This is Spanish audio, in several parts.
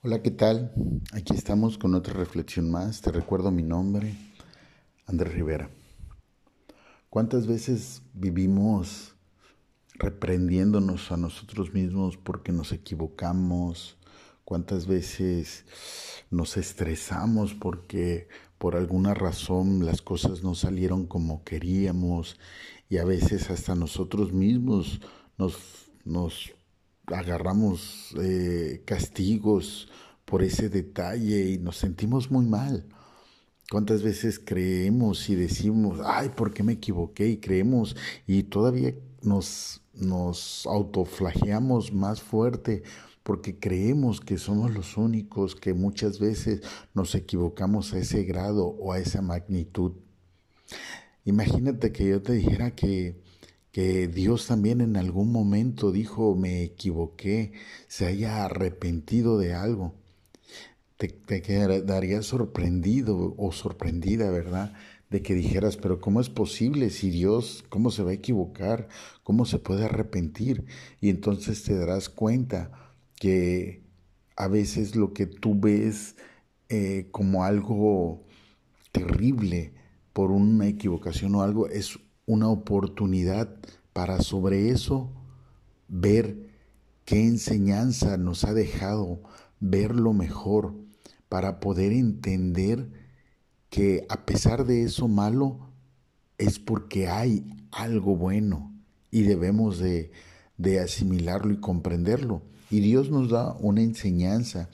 Hola, ¿qué tal? Aquí estamos con otra reflexión más. Te recuerdo mi nombre, Andrés Rivera. ¿Cuántas veces vivimos reprendiéndonos a nosotros mismos porque nos equivocamos? ¿Cuántas veces nos estresamos porque por alguna razón las cosas no salieron como queríamos? Y a veces hasta nosotros mismos nos, nos agarramos eh, castigos por ese detalle y nos sentimos muy mal. ¿Cuántas veces creemos y decimos, ay, ¿por qué me equivoqué? Y creemos y todavía nos, nos autoflageamos más fuerte porque creemos que somos los únicos que muchas veces nos equivocamos a ese grado o a esa magnitud. Imagínate que yo te dijera que Dios también en algún momento dijo, me equivoqué, se haya arrepentido de algo. Te, te quedaría sorprendido o sorprendida, ¿verdad? De que dijeras, pero ¿cómo es posible si Dios, cómo se va a equivocar? ¿Cómo se puede arrepentir? Y entonces te darás cuenta que a veces lo que tú ves eh, como algo terrible por una equivocación o algo es una oportunidad para sobre eso ver qué enseñanza nos ha dejado, ver lo mejor, para poder entender que a pesar de eso malo, es porque hay algo bueno y debemos de, de asimilarlo y comprenderlo. Y Dios nos da una enseñanza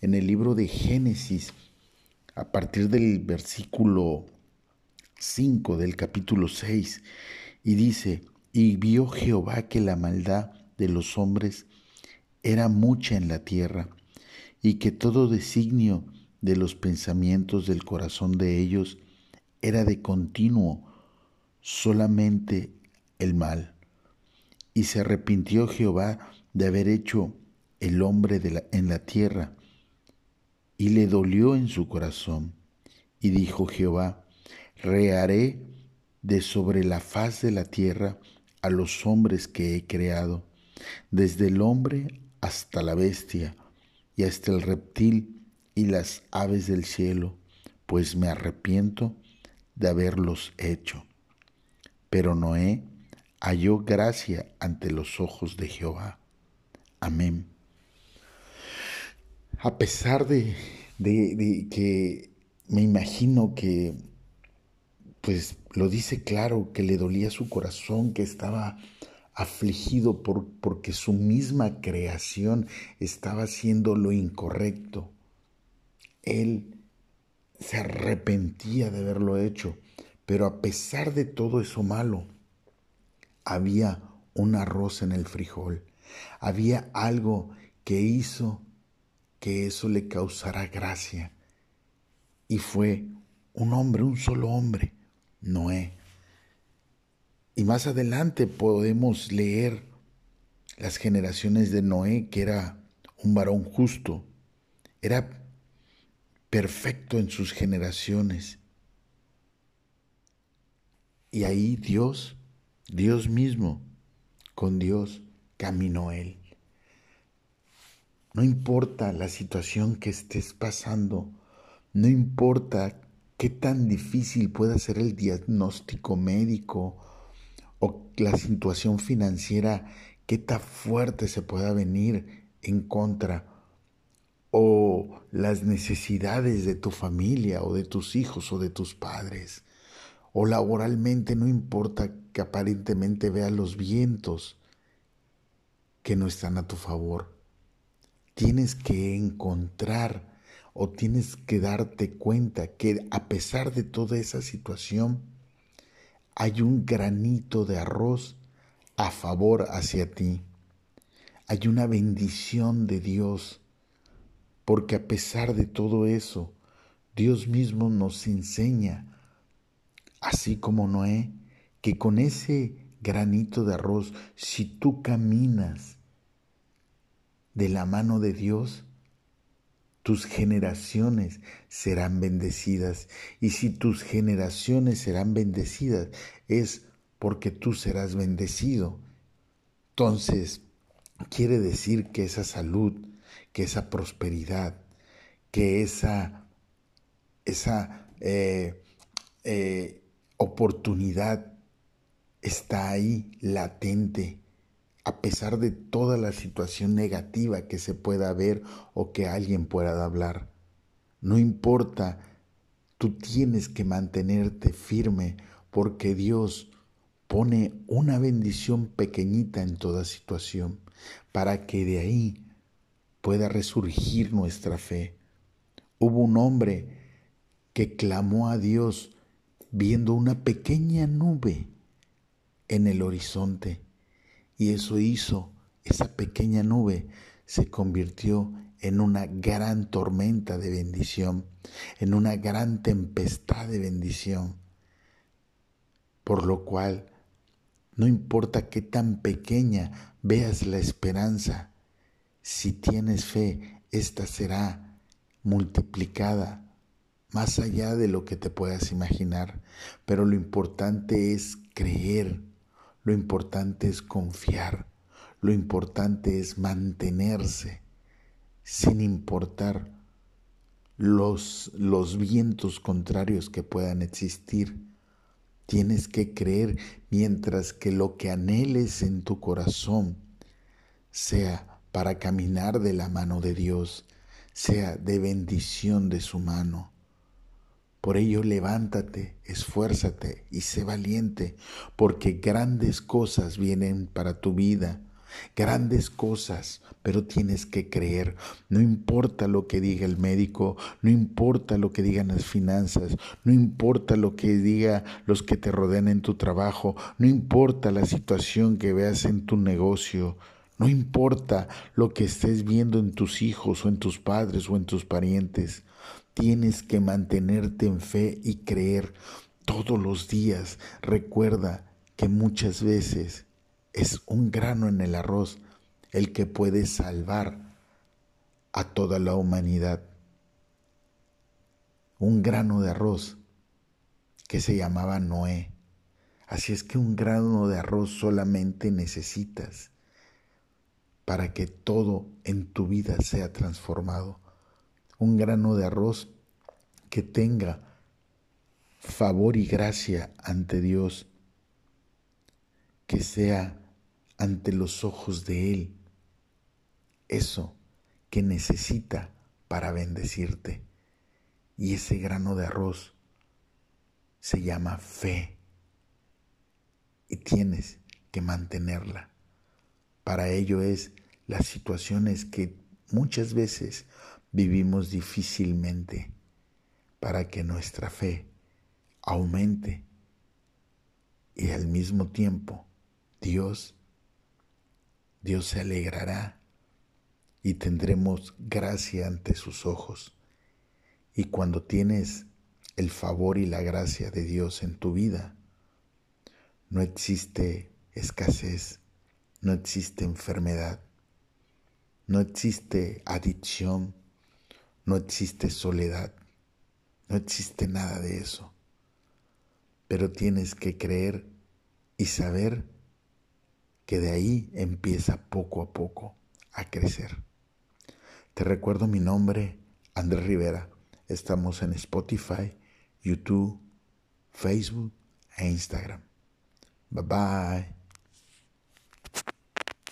en el libro de Génesis, a partir del versículo 5 del capítulo 6 y dice, y vio Jehová que la maldad de los hombres era mucha en la tierra y que todo designio de los pensamientos del corazón de ellos era de continuo solamente el mal. Y se arrepintió Jehová de haber hecho el hombre en la tierra, y le dolió en su corazón. Y dijo Jehová, reharé de sobre la faz de la tierra a los hombres que he creado, desde el hombre hasta la bestia y hasta el reptil y las aves del cielo, pues me arrepiento de haberlos hecho. Pero Noé halló gracia ante los ojos de Jehová. Amén. A pesar de, de que me imagino que pues lo dice claro, que le dolía su corazón, que estaba afligido por, porque su misma creación estaba haciendo lo incorrecto. Él se arrepentía de haberlo hecho, pero a pesar de todo eso malo, había un arroz en el frijol, había algo que hizo que eso le causara gracia. Y fue un hombre, un solo hombre, Noé. Y más adelante podemos leer las generaciones de Noé, que era un varón justo, era perfecto en sus generaciones. Y ahí Dios, Dios mismo, con Dios caminó él. No importa la situación que estés pasando, no importa qué tan difícil pueda ser el diagnóstico médico o la situación financiera, qué tan fuerte se pueda venir en contra o las necesidades de tu familia o de tus hijos o de tus padres. O laboralmente no importa que aparentemente veas los vientos que no están a tu favor. Tienes que encontrar o tienes que darte cuenta que a pesar de toda esa situación, hay un granito de arroz a favor hacia ti. Hay una bendición de Dios, porque a pesar de todo eso, Dios mismo nos enseña, así como Noé, que con ese granito de arroz, si tú caminas de la mano de Dios, tus generaciones serán bendecidas. Y si tus generaciones serán bendecidas, es porque tú serás bendecido. Entonces, quiere decir que esa salud, que esa prosperidad, que esa, esa eh, eh, oportunidad está ahí latente, a pesar de toda la situación negativa que se pueda ver o que alguien pueda hablar. No importa, tú tienes que mantenerte firme porque Dios pone una bendición pequeñita en toda situación para que de ahí pueda resurgir nuestra fe. Hubo un hombre que clamó a Dios viendo una pequeña nube en el horizonte y eso hizo, esa pequeña nube se convirtió en una gran tormenta de bendición, en una gran tempestad de bendición, por lo cual no importa qué tan pequeña veas la esperanza, si tienes fe, esta será multiplicada más allá de lo que te puedas imaginar. Pero lo importante es creer, lo importante es confiar, lo importante es mantenerse sin importar los, los vientos contrarios que puedan existir Tienes que creer mientras que lo que anheles en tu corazón sea para caminar de la mano de Dios, sea de bendición de su mano. Por ello levántate, esfuérzate y sé valiente, porque grandes cosas vienen para tu vida grandes cosas, pero tienes que creer. No importa lo que diga el médico, no importa lo que digan las finanzas, no importa lo que diga los que te rodean en tu trabajo, no importa la situación que veas en tu negocio. No importa lo que estés viendo en tus hijos o en tus padres o en tus parientes, tienes que mantenerte en fe y creer todos los días. Recuerda que muchas veces es un grano en el arroz el que puede salvar a toda la humanidad. Un grano de arroz que se llamaba Noé. Así es que un grano de arroz solamente necesitas para que todo en tu vida sea transformado. Un grano de arroz que tenga favor y gracia ante Dios, que sea ante los ojos de Él eso que necesita para bendecirte. Y ese grano de arroz se llama fe. Y tienes que mantenerla. Para ello es las situaciones que muchas veces vivimos difícilmente para que nuestra fe aumente y al mismo tiempo Dios Dios se alegrará y tendremos gracia ante sus ojos. Y cuando tienes el favor y la gracia de Dios en tu vida, no existe escasez, no existe enfermedad, no existe adicción, no existe soledad, no existe nada de eso. Pero tienes que creer y saber que de ahí empieza poco a poco a crecer. Te recuerdo mi nombre, Andrés Rivera. Estamos en Spotify, YouTube, Facebook e Instagram. Bye bye.